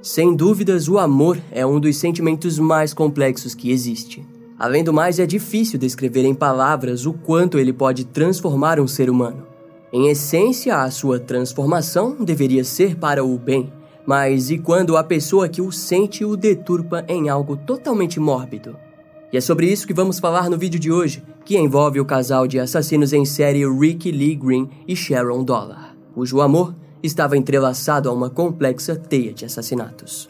Sem dúvidas, o amor é um dos sentimentos mais complexos que existe. Além do mais, é difícil descrever em palavras o quanto ele pode transformar um ser humano. Em essência, a sua transformação deveria ser para o bem, mas e quando a pessoa que o sente o deturpa em algo totalmente mórbido? E é sobre isso que vamos falar no vídeo de hoje, que envolve o casal de assassinos em série Ricky Lee Green e Sharon Dollar, cujo amor estava entrelaçado a uma complexa teia de assassinatos.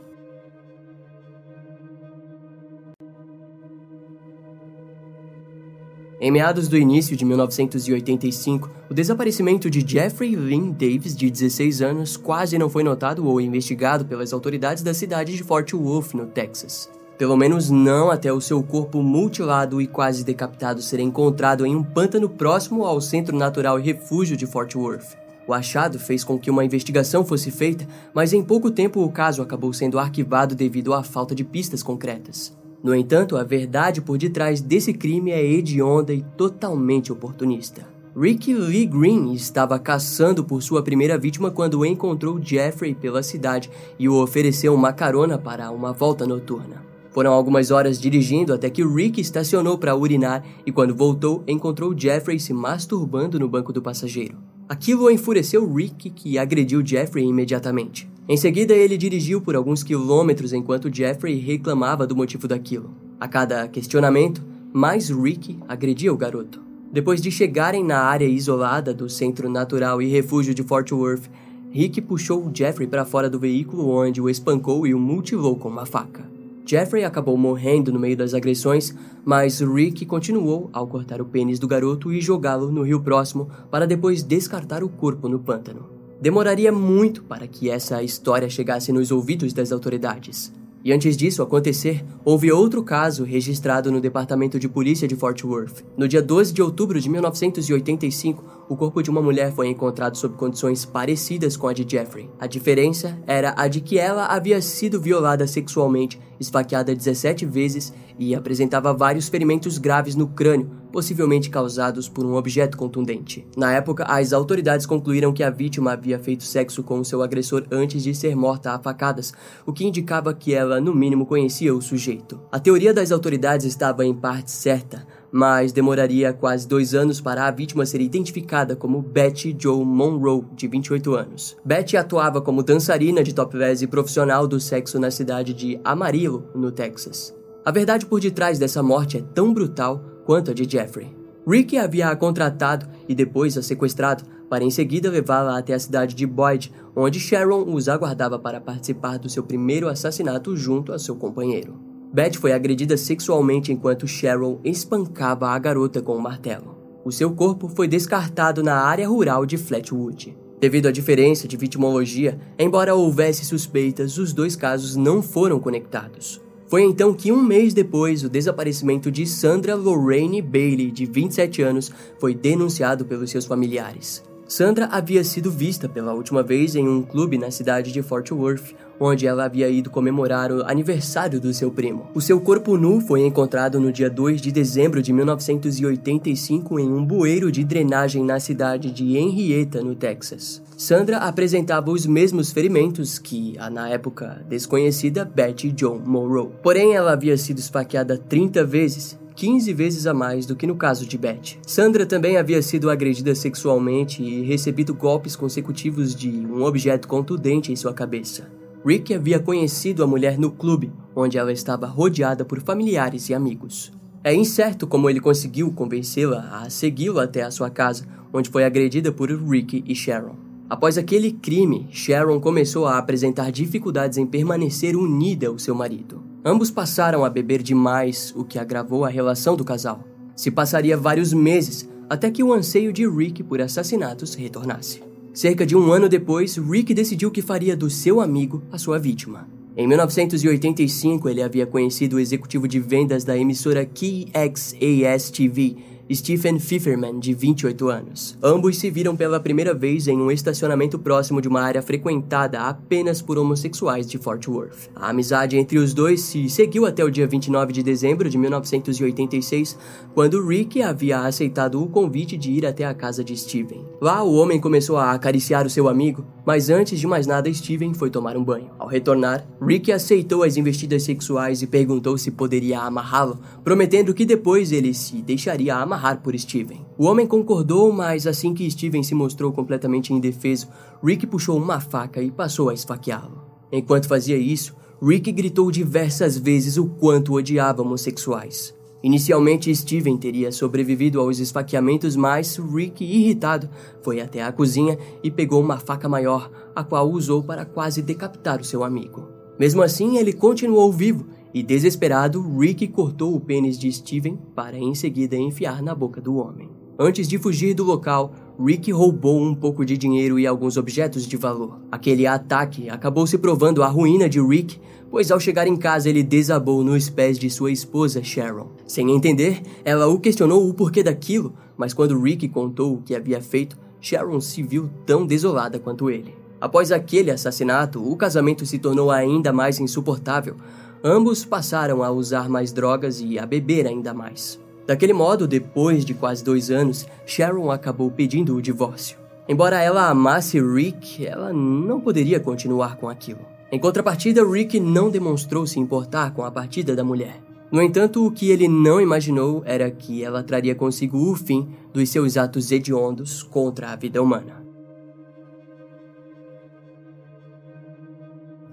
Em meados do início de 1985, o desaparecimento de Jeffrey Lynn Davis, de 16 anos, quase não foi notado ou investigado pelas autoridades da cidade de Fort Worth, no Texas. Pelo menos não até o seu corpo mutilado e quase decapitado ser encontrado em um pântano próximo ao Centro Natural e Refúgio de Fort Worth. O achado fez com que uma investigação fosse feita, mas em pouco tempo o caso acabou sendo arquivado devido à falta de pistas concretas. No entanto, a verdade por detrás desse crime é hedionda e totalmente oportunista. Ricky Lee Green estava caçando por sua primeira vítima quando encontrou Jeffrey pela cidade e o ofereceu uma carona para uma volta noturna. Foram algumas horas dirigindo até que Rick estacionou para urinar e, quando voltou, encontrou Jeffrey se masturbando no banco do passageiro. Aquilo enfureceu Rick, que agrediu Jeffrey imediatamente. Em seguida, ele dirigiu por alguns quilômetros enquanto Jeffrey reclamava do motivo daquilo. A cada questionamento, mais Rick agredia o garoto. Depois de chegarem na área isolada do Centro Natural e Refúgio de Fort Worth, Rick puxou Jeffrey para fora do veículo onde o espancou e o mutilou com uma faca. Jeffrey acabou morrendo no meio das agressões, mas Rick continuou ao cortar o pênis do garoto e jogá-lo no rio próximo para depois descartar o corpo no pântano. Demoraria muito para que essa história chegasse nos ouvidos das autoridades. E antes disso acontecer, houve outro caso registrado no Departamento de Polícia de Fort Worth. No dia 12 de outubro de 1985, o corpo de uma mulher foi encontrado sob condições parecidas com a de Jeffrey. A diferença era a de que ela havia sido violada sexualmente, esfaqueada 17 vezes e apresentava vários ferimentos graves no crânio, possivelmente causados por um objeto contundente. Na época, as autoridades concluíram que a vítima havia feito sexo com seu agressor antes de ser morta a facadas, o que indicava que ela, no mínimo, conhecia o sujeito. A teoria das autoridades estava em parte certa, mas demoraria quase dois anos para a vítima ser identificada como Betty Joe Monroe, de 28 anos. Betty atuava como dançarina de topless e profissional do sexo na cidade de Amarillo, no Texas. A verdade por detrás dessa morte é tão brutal quanto a de Jeffrey. Ricky havia a contratado e depois a sequestrado para em seguida levá-la até a cidade de Boyd, onde Sharon os aguardava para participar do seu primeiro assassinato junto a seu companheiro. Beth foi agredida sexualmente enquanto Cheryl espancava a garota com um martelo. O seu corpo foi descartado na área rural de Flatwood. Devido à diferença de vitimologia, embora houvesse suspeitas, os dois casos não foram conectados. Foi então que um mês depois, o desaparecimento de Sandra Lorraine Bailey, de 27 anos, foi denunciado pelos seus familiares. Sandra havia sido vista pela última vez em um clube na cidade de Fort Worth, onde ela havia ido comemorar o aniversário do seu primo. O seu corpo nu foi encontrado no dia 2 de dezembro de 1985 em um bueiro de drenagem na cidade de Henrietta, no Texas. Sandra apresentava os mesmos ferimentos que a, na época, desconhecida Betty John Monroe. Porém, ela havia sido esfaqueada 30 vezes 15 vezes a mais do que no caso de Beth. Sandra também havia sido agredida sexualmente e recebido golpes consecutivos de um objeto contundente em sua cabeça. Rick havia conhecido a mulher no clube, onde ela estava rodeada por familiares e amigos. É incerto como ele conseguiu convencê-la a segui-lo até a sua casa, onde foi agredida por Rick e Sharon. Após aquele crime, Sharon começou a apresentar dificuldades em permanecer unida ao seu marido. Ambos passaram a beber demais, o que agravou a relação do casal. Se passaria vários meses até que o anseio de Rick por assassinatos retornasse. Cerca de um ano depois, Rick decidiu que faria do seu amigo a sua vítima. Em 1985, ele havia conhecido o executivo de vendas da emissora KXAS TV, Stephen Pfefferman, de 28 anos. Ambos se viram pela primeira vez em um estacionamento próximo de uma área frequentada apenas por homossexuais de Fort Worth. A amizade entre os dois se seguiu até o dia 29 de dezembro de 1986, quando Rick havia aceitado o convite de ir até a casa de Steven. Lá, o homem começou a acariciar o seu amigo, mas antes de mais nada, Steven foi tomar um banho. Ao retornar, Rick aceitou as investidas sexuais e perguntou se poderia amarrá-lo, prometendo que depois ele se deixaria amarrar por Steven. O homem concordou, mas assim que Steven se mostrou completamente indefeso, Rick puxou uma faca e passou a esfaqueá-lo. Enquanto fazia isso, Rick gritou diversas vezes o quanto odiava homossexuais. Inicialmente, Steven teria sobrevivido aos esfaqueamentos, mas Rick, irritado, foi até a cozinha e pegou uma faca maior, a qual usou para quase decapitar o seu amigo. Mesmo assim, ele continuou vivo e, desesperado, Rick cortou o pênis de Steven para em seguida enfiar na boca do homem. Antes de fugir do local, Rick roubou um pouco de dinheiro e alguns objetos de valor. Aquele ataque acabou se provando a ruína de Rick, pois ao chegar em casa ele desabou nos pés de sua esposa Sharon. Sem entender, ela o questionou o porquê daquilo, mas quando Rick contou o que havia feito, Sharon se viu tão desolada quanto ele. Após aquele assassinato, o casamento se tornou ainda mais insuportável. Ambos passaram a usar mais drogas e a beber ainda mais. Daquele modo, depois de quase dois anos, Sharon acabou pedindo o divórcio. Embora ela amasse Rick, ela não poderia continuar com aquilo. Em contrapartida, Rick não demonstrou se importar com a partida da mulher. No entanto, o que ele não imaginou era que ela traria consigo o fim dos seus atos hediondos contra a vida humana.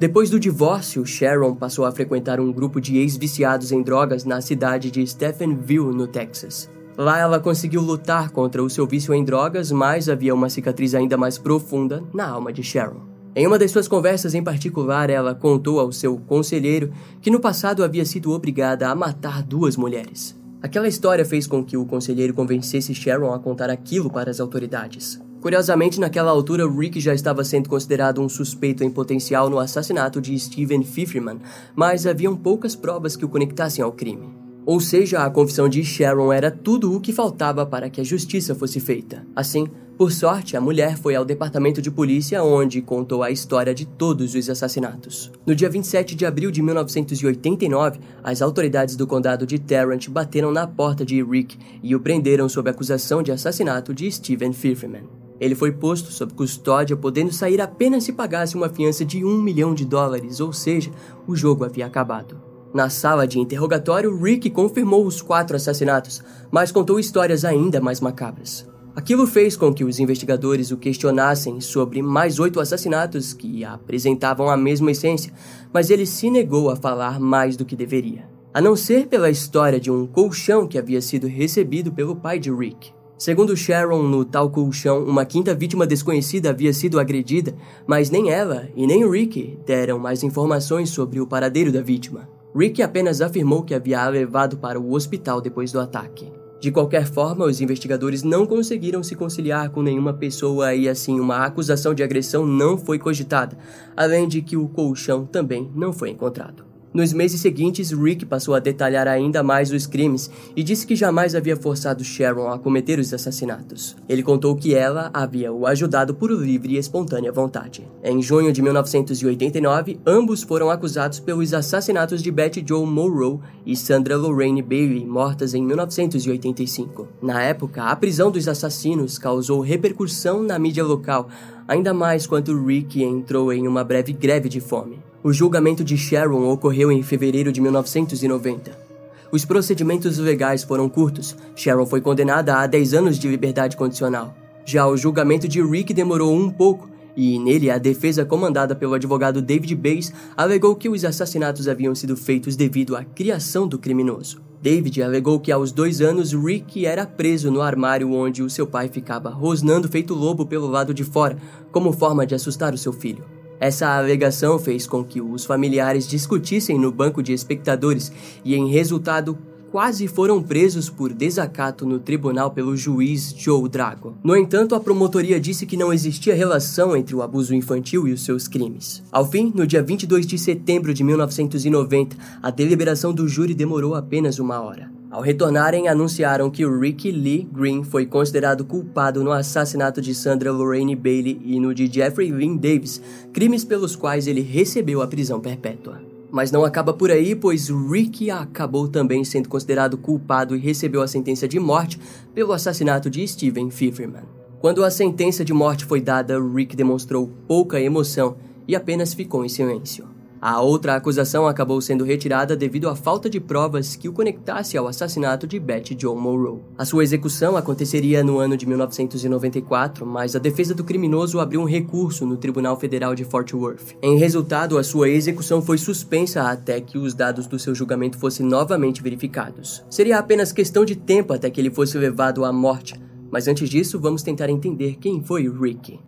Depois do divórcio, Sharon passou a frequentar um grupo de ex-viciados em drogas na cidade de Stephenville, no Texas. Lá ela conseguiu lutar contra o seu vício em drogas, mas havia uma cicatriz ainda mais profunda na alma de Sharon. Em uma das suas conversas em particular, ela contou ao seu conselheiro que no passado havia sido obrigada a matar duas mulheres. Aquela história fez com que o conselheiro convencesse Sharon a contar aquilo para as autoridades. Curiosamente, naquela altura, Rick já estava sendo considerado um suspeito em potencial no assassinato de Steven Pfefferman, mas haviam poucas provas que o conectassem ao crime. Ou seja, a confissão de Sharon era tudo o que faltava para que a justiça fosse feita. Assim, por sorte, a mulher foi ao departamento de polícia onde contou a história de todos os assassinatos. No dia 27 de abril de 1989, as autoridades do condado de Tarrant bateram na porta de Rick e o prenderam sob acusação de assassinato de Steven Pfefferman. Ele foi posto sob custódia, podendo sair apenas se pagasse uma fiança de um milhão de dólares, ou seja, o jogo havia acabado. Na sala de interrogatório, Rick confirmou os quatro assassinatos, mas contou histórias ainda mais macabras. Aquilo fez com que os investigadores o questionassem sobre mais oito assassinatos que apresentavam a mesma essência, mas ele se negou a falar mais do que deveria. A não ser pela história de um colchão que havia sido recebido pelo pai de Rick. Segundo Sharon, no tal colchão, uma quinta vítima desconhecida havia sido agredida, mas nem ela e nem Rick deram mais informações sobre o paradeiro da vítima. Rick apenas afirmou que havia a levado para o hospital depois do ataque. De qualquer forma, os investigadores não conseguiram se conciliar com nenhuma pessoa e assim uma acusação de agressão não foi cogitada, além de que o colchão também não foi encontrado. Nos meses seguintes, Rick passou a detalhar ainda mais os crimes e disse que jamais havia forçado Sharon a cometer os assassinatos. Ele contou que ela havia o ajudado por livre e espontânea vontade. Em junho de 1989, ambos foram acusados pelos assassinatos de Betty Jo Monroe e Sandra Lorraine Bailey, mortas em 1985. Na época, a prisão dos assassinos causou repercussão na mídia local, ainda mais quando Rick entrou em uma breve greve de fome. O julgamento de Sharon ocorreu em fevereiro de 1990. Os procedimentos legais foram curtos. Sharon foi condenada a 10 anos de liberdade condicional. Já o julgamento de Rick demorou um pouco, e nele a defesa comandada pelo advogado David Bays alegou que os assassinatos haviam sido feitos devido à criação do criminoso. David alegou que aos dois anos Rick era preso no armário onde o seu pai ficava rosnando feito lobo pelo lado de fora, como forma de assustar o seu filho. Essa alegação fez com que os familiares discutissem no banco de espectadores e, em resultado, quase foram presos por desacato no tribunal pelo juiz Joe Drago. No entanto, a promotoria disse que não existia relação entre o abuso infantil e os seus crimes. Ao fim, no dia 22 de setembro de 1990, a deliberação do júri demorou apenas uma hora. Ao retornarem, anunciaram que Ricky Lee Green foi considerado culpado no assassinato de Sandra Lorraine Bailey e no de Jeffrey Lynn Davis, crimes pelos quais ele recebeu a prisão perpétua. Mas não acaba por aí, pois Ricky acabou também sendo considerado culpado e recebeu a sentença de morte pelo assassinato de Steven Pfefferman. Quando a sentença de morte foi dada, Rick demonstrou pouca emoção e apenas ficou em silêncio. A outra acusação acabou sendo retirada devido à falta de provas que o conectasse ao assassinato de Betty Joe Monroe. A sua execução aconteceria no ano de 1994, mas a defesa do criminoso abriu um recurso no Tribunal Federal de Fort Worth. Em resultado, a sua execução foi suspensa até que os dados do seu julgamento fossem novamente verificados. Seria apenas questão de tempo até que ele fosse levado à morte, mas antes disso, vamos tentar entender quem foi Ricky.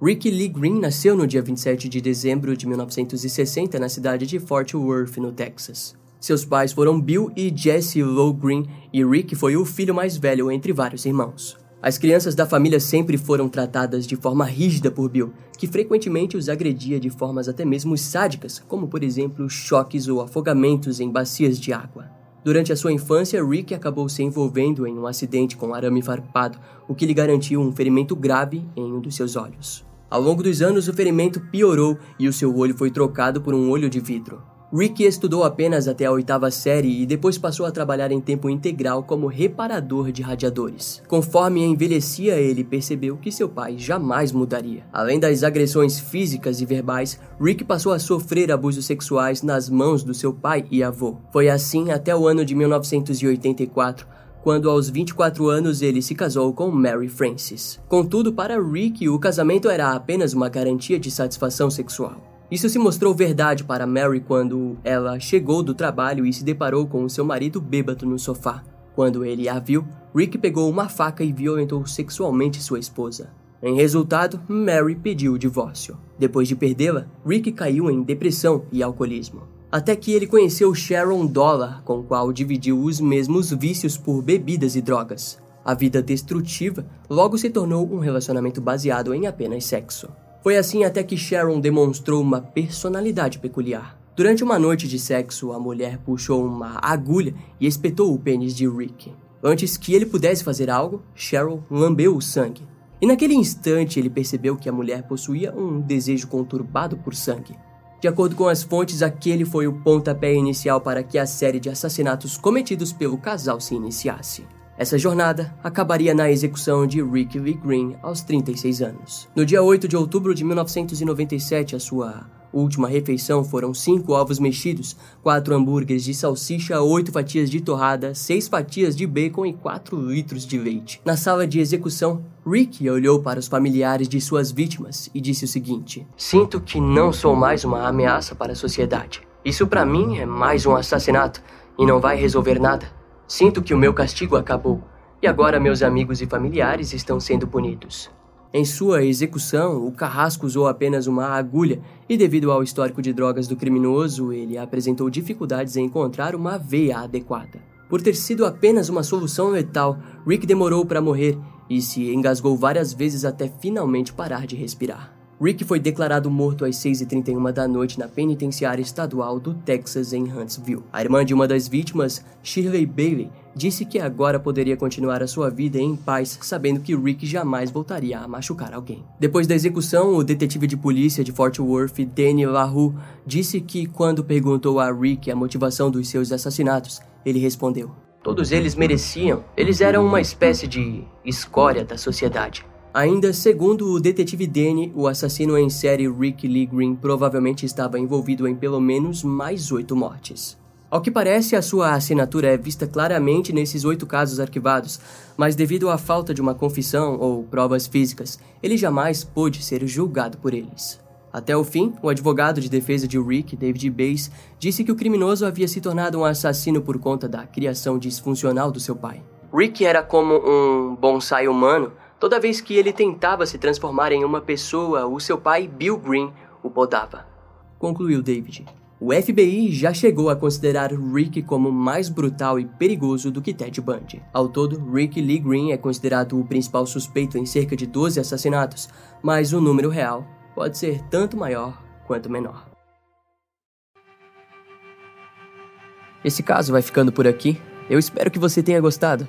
Ricky Lee Green nasceu no dia 27 de dezembro de 1960 na cidade de Fort Worth, no Texas. Seus pais foram Bill e Jesse Lowe Green, e Rick foi o filho mais velho entre vários irmãos. As crianças da família sempre foram tratadas de forma rígida por Bill, que frequentemente os agredia de formas até mesmo sádicas, como por exemplo choques ou afogamentos em bacias de água. Durante a sua infância, Rick acabou se envolvendo em um acidente com arame farpado, o que lhe garantiu um ferimento grave em um dos seus olhos. Ao longo dos anos, o ferimento piorou e o seu olho foi trocado por um olho de vidro. Rick estudou apenas até a oitava série e depois passou a trabalhar em tempo integral como reparador de radiadores. Conforme envelhecia, ele percebeu que seu pai jamais mudaria. Além das agressões físicas e verbais, Rick passou a sofrer abusos sexuais nas mãos do seu pai e avô. Foi assim até o ano de 1984, quando aos 24 anos ele se casou com Mary Frances. Contudo, para Rick, o casamento era apenas uma garantia de satisfação sexual. Isso se mostrou verdade para Mary quando ela chegou do trabalho e se deparou com seu marido bêbado no sofá. Quando ele a viu, Rick pegou uma faca e violentou sexualmente sua esposa. Em resultado, Mary pediu o divórcio. Depois de perdê-la, Rick caiu em depressão e alcoolismo até que ele conheceu Sharon Dollar, com qual dividiu os mesmos vícios por bebidas e drogas. A vida destrutiva logo se tornou um relacionamento baseado em apenas sexo. Foi assim até que Sharon demonstrou uma personalidade peculiar. Durante uma noite de sexo, a mulher puxou uma agulha e espetou o pênis de Rick. Antes que ele pudesse fazer algo, Sharon lambeu o sangue. E naquele instante ele percebeu que a mulher possuía um desejo conturbado por sangue. De acordo com as fontes, aquele foi o pontapé inicial para que a série de assassinatos cometidos pelo casal se iniciasse. Essa jornada acabaria na execução de Rick Lee Green aos 36 anos. No dia 8 de outubro de 1997, a sua Última refeição foram cinco ovos mexidos, quatro hambúrgueres de salsicha, oito fatias de torrada, seis fatias de bacon e quatro litros de leite. Na sala de execução, Rick olhou para os familiares de suas vítimas e disse o seguinte: Sinto que não sou mais uma ameaça para a sociedade. Isso para mim é mais um assassinato e não vai resolver nada. Sinto que o meu castigo acabou e agora meus amigos e familiares estão sendo punidos. Em sua execução, o carrasco usou apenas uma agulha e, devido ao histórico de drogas do criminoso, ele apresentou dificuldades em encontrar uma veia adequada. Por ter sido apenas uma solução letal, Rick demorou para morrer e se engasgou várias vezes até finalmente parar de respirar. Rick foi declarado morto às 6h31 da noite na penitenciária estadual do Texas em Huntsville. A irmã de uma das vítimas, Shirley Bailey, disse que agora poderia continuar a sua vida em paz, sabendo que Rick jamais voltaria a machucar alguém. Depois da execução, o detetive de polícia de Fort Worth, Danny LaRue, disse que quando perguntou a Rick a motivação dos seus assassinatos, ele respondeu: Todos eles mereciam, eles eram uma espécie de escória da sociedade. Ainda segundo o detetive Danny, o assassino em série Rick Lee Green provavelmente estava envolvido em pelo menos mais oito mortes. Ao que parece, a sua assinatura é vista claramente nesses oito casos arquivados, mas devido à falta de uma confissão ou provas físicas, ele jamais pôde ser julgado por eles. Até o fim, o advogado de defesa de Rick, David Bass, disse que o criminoso havia se tornado um assassino por conta da criação disfuncional do seu pai. Rick era como um bonsai humano Toda vez que ele tentava se transformar em uma pessoa, o seu pai, Bill Green, o podava. Concluiu David. O FBI já chegou a considerar Rick como mais brutal e perigoso do que Ted Bundy. Ao todo, Rick Lee Green é considerado o principal suspeito em cerca de 12 assassinatos, mas o número real pode ser tanto maior quanto menor. Esse caso vai ficando por aqui. Eu espero que você tenha gostado.